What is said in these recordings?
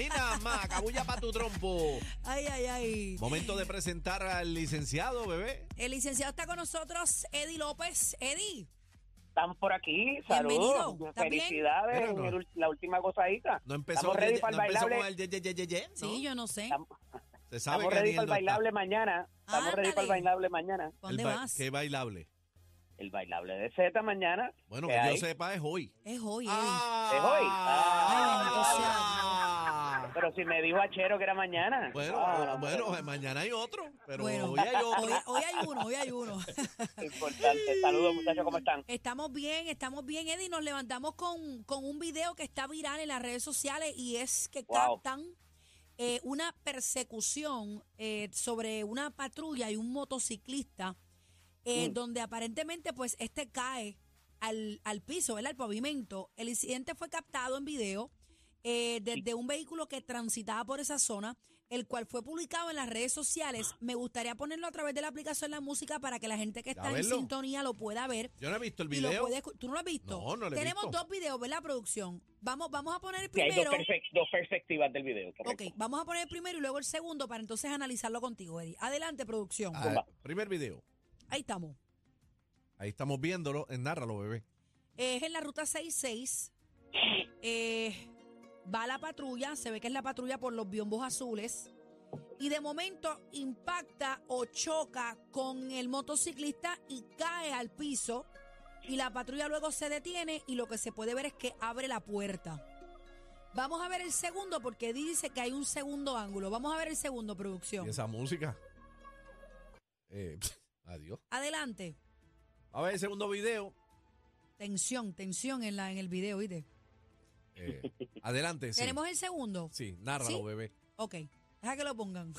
Ahí nada más, cabulla para tu trompo. Ay, ay, ay. Momento de presentar al licenciado, bebé. El licenciado está con nosotros, Eddie López. Eddie, Están por aquí, saludos, felicidades no. en la última gozadita. No empezó, Estamos ready ye- para el empezó bailable. con el ye, ye, ye, ye, ye, ¿no? sí, yo no sé. Estamos, Se sabe estamos que ready para el está. bailable mañana. Estamos ready para el bailable mañana. ¿Pa' El ¿Dónde ba- vas? ¿Qué bailable? El bailable de Z mañana. Bueno, ¿qué que yo sepa es hoy. Es hoy, Eddie. Ah, ¿Es hoy? ah. Pero si me dijo Achero que era mañana. Bueno, Ah, bueno, mañana hay otro, pero bueno, hoy hay otro. hoy, hoy hay uno, hoy hay uno. Importante. Saludos, muchachos, ¿cómo están? Estamos bien, estamos bien, Eddie. Nos levantamos con, con un video que está viral en las redes sociales y es que Wow. captan eh, una persecución eh, sobre una patrulla y un motociclista, eh, Mm. donde aparentemente pues este cae al, al piso, ¿verdad? al pavimento. El incidente fue captado en video eh, desde un vehículo que transitaba por esa zona, el cual fue publicado en las redes sociales. Me gustaría ponerlo a través de la aplicación La Música para que la gente que está en verlo. sintonía lo pueda ver. Yo no he visto el video. ¿Tú no lo has visto? No, no lo he Tenemos visto. dos videos, ¿verdad, producción? Vamos, vamos a poner el Sí, hay dos, primero. perspectivas del video. correcto. Ok, vamos a poner el primero y luego el segundo para entonces analizarlo contigo, Eddie. Adelante, producción. Ah, primer video. Ahí estamos. Ahí estamos viéndolo. En Nárralo, bebé. Es en la ruta 66. Eh, va la patrulla, se ve que es la patrulla por los biombos azules. Y de momento impacta o choca con el motociclista y cae al piso. Y la patrulla luego se detiene y lo que se puede ver es que abre la puerta. Vamos a ver el segundo porque dice que hay un segundo ángulo. Vamos a ver el segundo, producción. Y esa música. Eh, adiós. Adelante. A ver el segundo video. Tensión, tensión en, la, en el video, ¿viste? Eh, adelante, sí. ¿Tenemos el segundo? Sí, nárralo, ¿Sí? bebé. Ok, deja que lo pongan.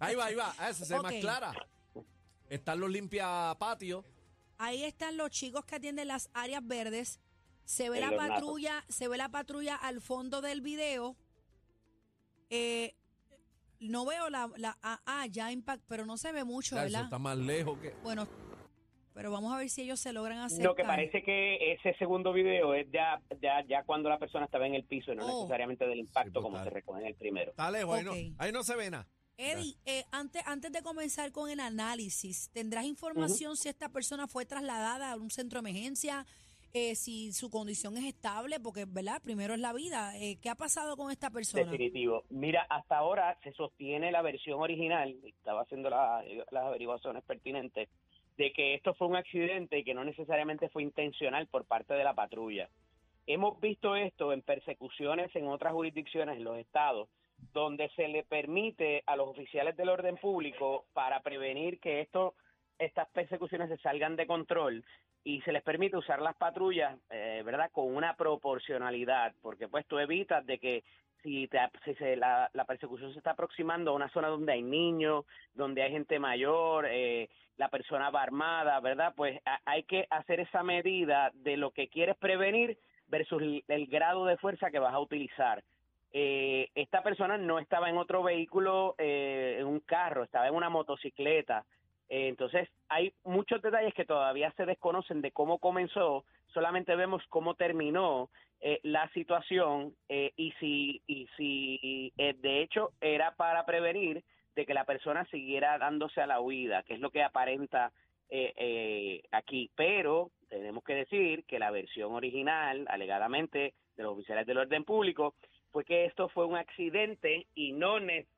Ahí va, ahí va. Ah, esa se ve más clara. Están los limpia patios. Ahí están los chicos que atienden las áreas verdes. Se ve En la patrulla, se ve la patrulla al fondo del video. Eh, no veo la, la ah, ah, ya impact, pero no se ve mucho, está más lejos que. Bueno, pero vamos a ver si ellos se logran hacer. Lo que parece que ese segundo video es ya, ya, ya cuando la persona estaba en el piso y no Oh. necesariamente del impacto pues, como está- se recoge en el primero. Está lejos, ahí, no, Ok. ahí no se ve nada. Eddie, eh, antes, antes de comenzar con el análisis, ¿tendrás información si esta persona fue trasladada a un centro de emergencia? Eh, si su condición es estable, porque, ¿verdad? Primero es la vida. Eh, ¿Qué ha pasado con esta persona? Definitivo. Mira, hasta ahora se sostiene la versión original, estaba haciendo la- las averiguaciones pertinentes, de que esto fue un accidente y que no necesariamente fue intencional por parte de la patrulla. Hemos visto esto en persecuciones en otras jurisdicciones en los estados, donde se le permite a los oficiales del orden público para prevenir que esto, estas persecuciones se salgan de control y se les permite usar las patrullas, eh, ¿verdad? Con una proporcionalidad, porque pues tú evitas de que si, te, si se, la, la persecución se está aproximando a una zona donde hay niños, donde hay gente mayor, eh, la persona va armada, ¿verdad? Pues a- hay que hacer esa medida de lo que quieres prevenir versus el, el grado de fuerza que vas a utilizar. Eh, esta persona no estaba en otro vehículo, eh, en un carro, estaba en una motocicleta. Entonces, hay muchos detalles que todavía se desconocen de cómo comenzó, solamente vemos cómo terminó eh, la situación eh, y si, y si eh, de hecho era para prevenir de que la persona siguiera dándose a la huida, que es lo que aparenta eh, eh, aquí. Pero tenemos que decir que la versión original, alegadamente, de los oficiales del orden público, fue que esto fue un accidente y no necesariamente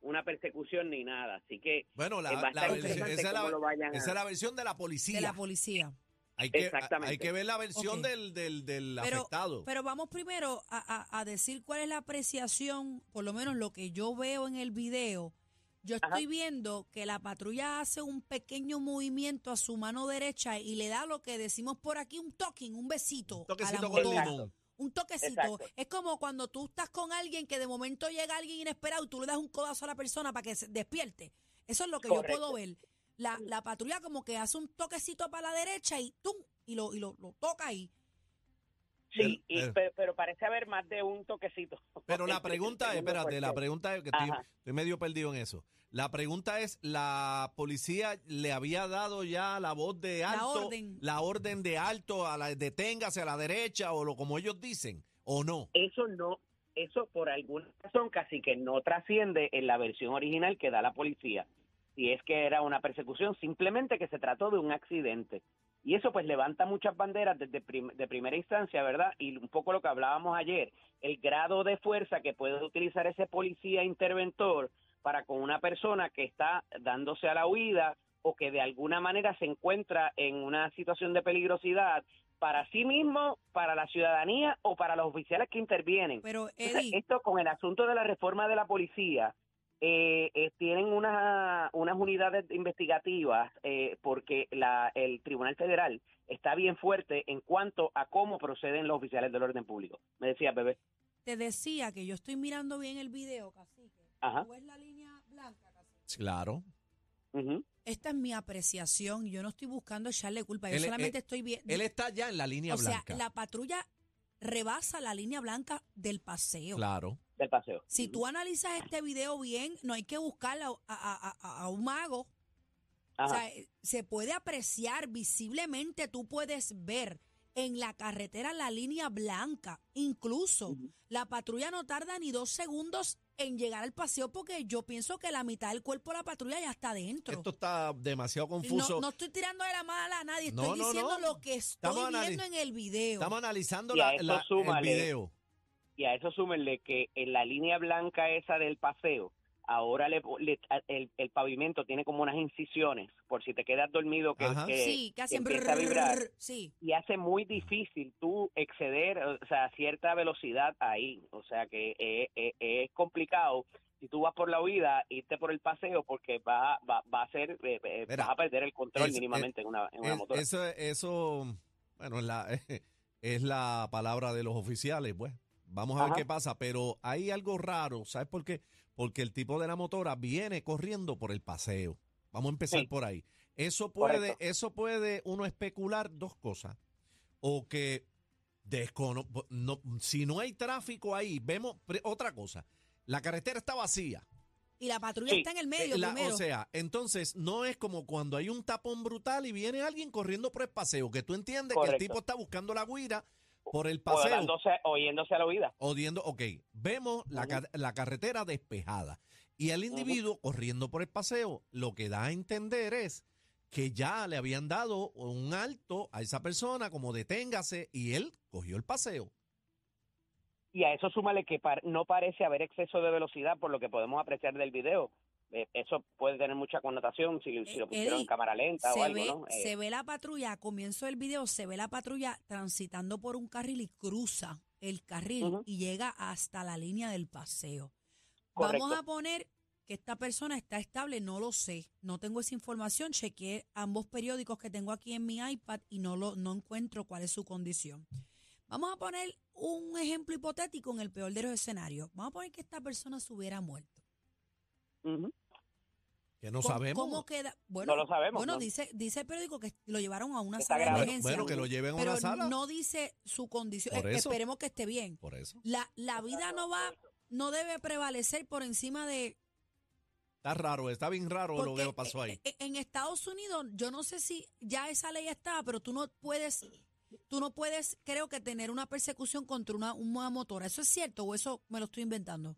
una persecución ni nada. Así que Bueno, la, es la versión- esa, es la, cómo lo vayan a- esa es la versión de la policía. De la policía. hay, que, Exactamente. hay que ver la versión del, del, del Pero, afectado. pero vamos primero a, a- a decir cuál es la apreciación, por lo menos lo que yo veo en el video. Yo Ajá. estoy viendo que la patrulla hace un pequeño movimiento a su mano derecha y le da lo que decimos por aquí un toquín, un besito. Toquecito a la con limón. Un toquecito. Exacto. Es como cuando tú estás con alguien que de momento llega alguien inesperado y tú le das un codazo a la persona para que se despierte. Eso es lo que yo puedo ver. La, la patrulla como que hace un toquecito para la derecha y ¡tum! y lo, y lo, lo toca ahí. Sí, y- Pero- pero, pero parece haber más de un toquecito. Pero la pregunta es, espérate, la pregunta es que estoy, medio perdido en eso. La pregunta es, ¿la policía le había dado ya la voz de La alto, orden. la orden de alto, a la deténgase a la derecha o lo como ellos dicen, o no? Eso no, eso por alguna razón casi que no trasciende en la versión original que da la policía. Si es que era una persecución, simplemente que se trató de un accidente. Y eso pues levanta muchas banderas desde de primera instancia, ¿verdad? Y un poco lo que hablábamos ayer, el grado de fuerza que puede utilizar ese policía interventor para con una persona que está dándose a la huida o que de alguna manera se encuentra en una situación de peligrosidad para sí mismo, para la ciudadanía o para los oficiales que intervienen. Pero esto con el asunto de la reforma de la policía, eh, eh, tienen una, unas unidades investigativas eh, porque la, el Tribunal Federal está bien fuerte en cuanto a cómo proceden los oficiales del orden público. Me decía, bebé. Te decía que yo estoy mirando bien el video, cacique. Ajá. ¿Tú la línea blanca, cacique? Claro. Esta es mi apreciación. Yo no estoy buscando echarle culpa. Yo solamente estoy viendo. Él está ya en la línea blanca. O sea, la patrulla rebasa la línea blanca del paseo. Claro. Del paseo. Si tú analizas este video bien, no hay que buscar a, un mago. O sea, se puede apreciar visiblemente, tú puedes ver en la carretera la línea blanca. Incluso la patrulla no tarda ni dos segundos en llegar al paseo porque yo pienso que la mitad del cuerpo de la patrulla ya está dentro. Esto está demasiado confuso. No, estoy tirando de la mala a nadie, estoy diciendo lo que estoy viendo en el video. Estamos analizando la, el video. Y a eso súmenle que en la línea blanca esa del paseo, ahora le, el, el, pavimento tiene como unas incisiones por si te quedas dormido que, sí, empieza a vibrar. sí. y hace muy difícil tú exceder o sea cierta velocidad ahí. O sea que es, complicado si tú vas por la huida irte por el paseo porque va va, va a ser eh, eh, vas a perder el control mínimamente en una, en una motora. eso eso bueno es la es la palabra de los oficiales pues Vamos a ver qué pasa, pero hay algo raro, ¿sabes por qué? Porque el tipo de la motora viene corriendo por el paseo. Vamos a empezar por ahí. Eso puede, eso puede uno especular dos cosas. O que descono, no, si no hay tráfico ahí, vemos otra cosa. La carretera está vacía. Y la patrulla está en el medio O sea, entonces no es como cuando hay un tapón brutal y viene alguien corriendo por el paseo, que tú entiendes que el tipo está buscando la guira por el paseo. oyéndose a la oída. Oyendo, ok. Vemos la, la, carretera despejada y el individuo corriendo por el paseo. Lo que da a entender es que ya le habían dado un alto a esa persona, como deténgase, y él cogió el paseo. Y a eso súmale que no parece haber exceso de velocidad por lo que podemos apreciar del video. Eh, eso puede tener mucha connotación si, lo eh, pusieron en cámara lenta o algo, ¿no? Se eh, ve la patrulla, a comienzo del video, se ve la patrulla transitando por un carril y cruza el carril y llega hasta la línea del paseo. Vamos a poner que esta persona está estable, no lo sé, no tengo esa información, chequeé ambos periódicos que tengo aquí en mi iPad y no, lo, no encuentro cuál es su condición. Vamos a poner un ejemplo hipotético en el peor de los escenarios. Vamos a poner que esta persona se hubiera muerto. Que no sabemos. ¿Cómo queda? Bueno, no lo sabemos. Bueno, dice, dice el periódico que lo llevaron a una sala de emergencia. Bueno, que lo lleven a una sala. no dice su condición. Eh, esperemos que esté bien. Por eso. La, la vida no va, no debe prevalecer por encima de... Está raro, está bien raro lo que pasó ahí. Eh, eh, en Estados Unidos, yo no sé si ya esa ley está, pero tú no puedes, tú no puedes, creo que tener una persecución contra una, una motora. ¿Eso es cierto o eso me lo estoy inventando?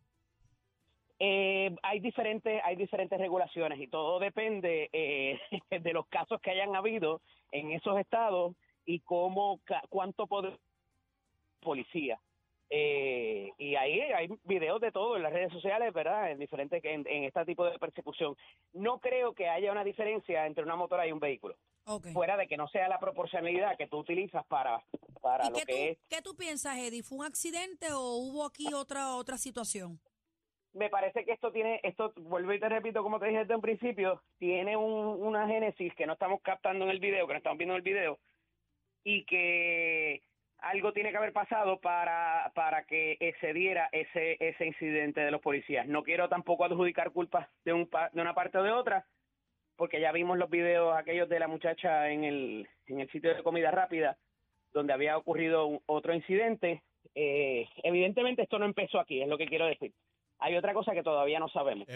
Eh, hay diferentes hay diferentes regulaciones y todo depende eh, de los casos que hayan habido en esos estados y cómo cuánto poder policía. Eh, y ahí hay videos de todo en las redes sociales verdad en diferentes en, este tipo de persecución. No creo que haya una diferencia entre una motora y un vehículo. Fuera de que no sea la proporcionalidad que tú utilizas para para lo que es. qué tú piensas Eddie fue un accidente o hubo aquí otra otra situación me parece que esto tiene, esto, vuelvo y te repito, como te dije desde un principio, tiene una génesis que no estamos captando en el video, que no estamos viendo en el video, y que algo tiene que haber pasado para, para que se diera ese, ese incidente de los policías. No quiero tampoco adjudicar culpas de, un, de una parte o de otra, porque ya vimos los videos aquellos de la muchacha en el, en el sitio de comida rápida, donde había ocurrido otro incidente. Eh, evidentemente esto no empezó aquí, es lo que quiero decir hay otra cosa que todavía no sabemos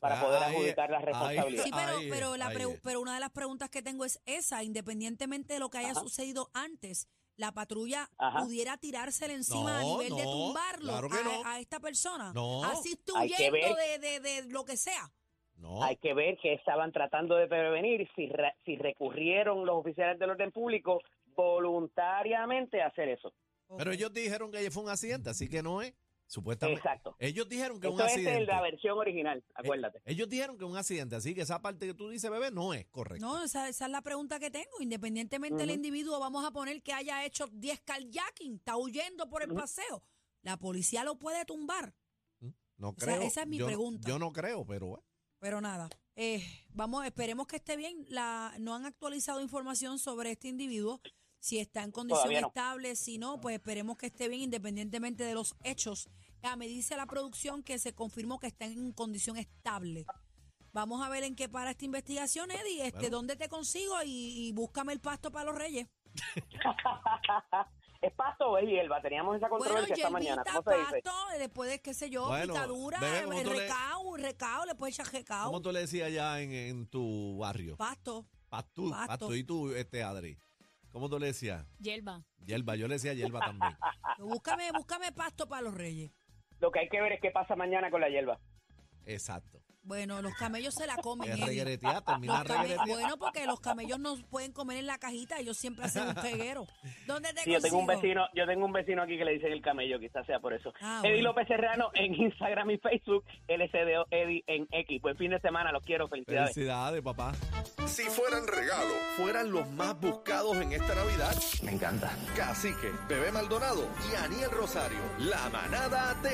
para poder adjudicar la responsabilidad. Sí, pero, pero, una de las preguntas que tengo es esa, independientemente de lo que haya sucedido antes, la patrulla pudiera tirársela encima a nivel de tumbarlo. Claro que a, no. a esta persona? No. Así estoy Hay que huyendo ver. de, de, de lo que sea. No. Hay que ver que estaban tratando de prevenir si, re- si recurrieron los oficiales del orden público voluntariamente a hacer eso. Pero ellos dijeron que fue un accidente, así que no es. Supuestamente. Exacto. Ellos dijeron que es un es accidente. el- la versión original, acuérdate. Eh, ellos dijeron que es un accidente, así que esa parte que tú dices, bebé, no es correcta. No, esa, esa es la pregunta que tengo. Independientemente del individuo, vamos a poner que haya hecho 10 carjacking, está huyendo por el paseo. La policía lo puede tumbar. No O sea, creo. esa es mi yo, no- pregunta. Yo no creo, pero bueno. Pero nada, eh, vamos, esperemos que esté bien. La, no han actualizado información sobre este individuo. Si está en condición no. estable, si no, pues esperemos que esté bien independientemente de los hechos. Ah, me dice la producción que se confirmó que está en condición estable. Vamos a ver en qué para esta investigación, Eddie. Este, Bueno. ¿Dónde te consigo? Y, y búscame el pasto para los reyes. ¿Es pasto o es hierba? Teníamos esa Bueno, controversia esta mañana. ¿Cómo se dice? pasto, eh, después de, qué sé yo, Bueno, picadura, bebé, ¿cómo tú le- recao, recao, le puedes echar recao. ¿Cómo tú le decías allá en, en tu barrio? Pasto. Pasto, Pasto. pasto. ¿Y tú, este Adri? ¿Cómo tú le decías? Hierba. Hierba. Yo le decía hierba también. Búscame, búscame pasto para los reyes. Lo que hay que ver es qué pasa mañana con la hierba. Exacto. Bueno, los camellos se la comen. Es Eddie. regretear, termina bueno, porque los camellos no pueden comer en la cajita, ellos siempre hacen un peguero. ¿Dónde te Sí, yo tengo un vecino, yo tengo un vecino aquí que le dicen el camello, quizás sea por eso. Ah, Eddie bueno. López Serrano en Instagram y Facebook, LCDO Eddie en X. Buen fin de semana, los quiero, felicidades. Felicidades, papá. Si fueran regalo, fueran los más buscados en esta Navidad. Me encanta. Cacique, Bebé Maldonado y Aniel Rosario. La manada de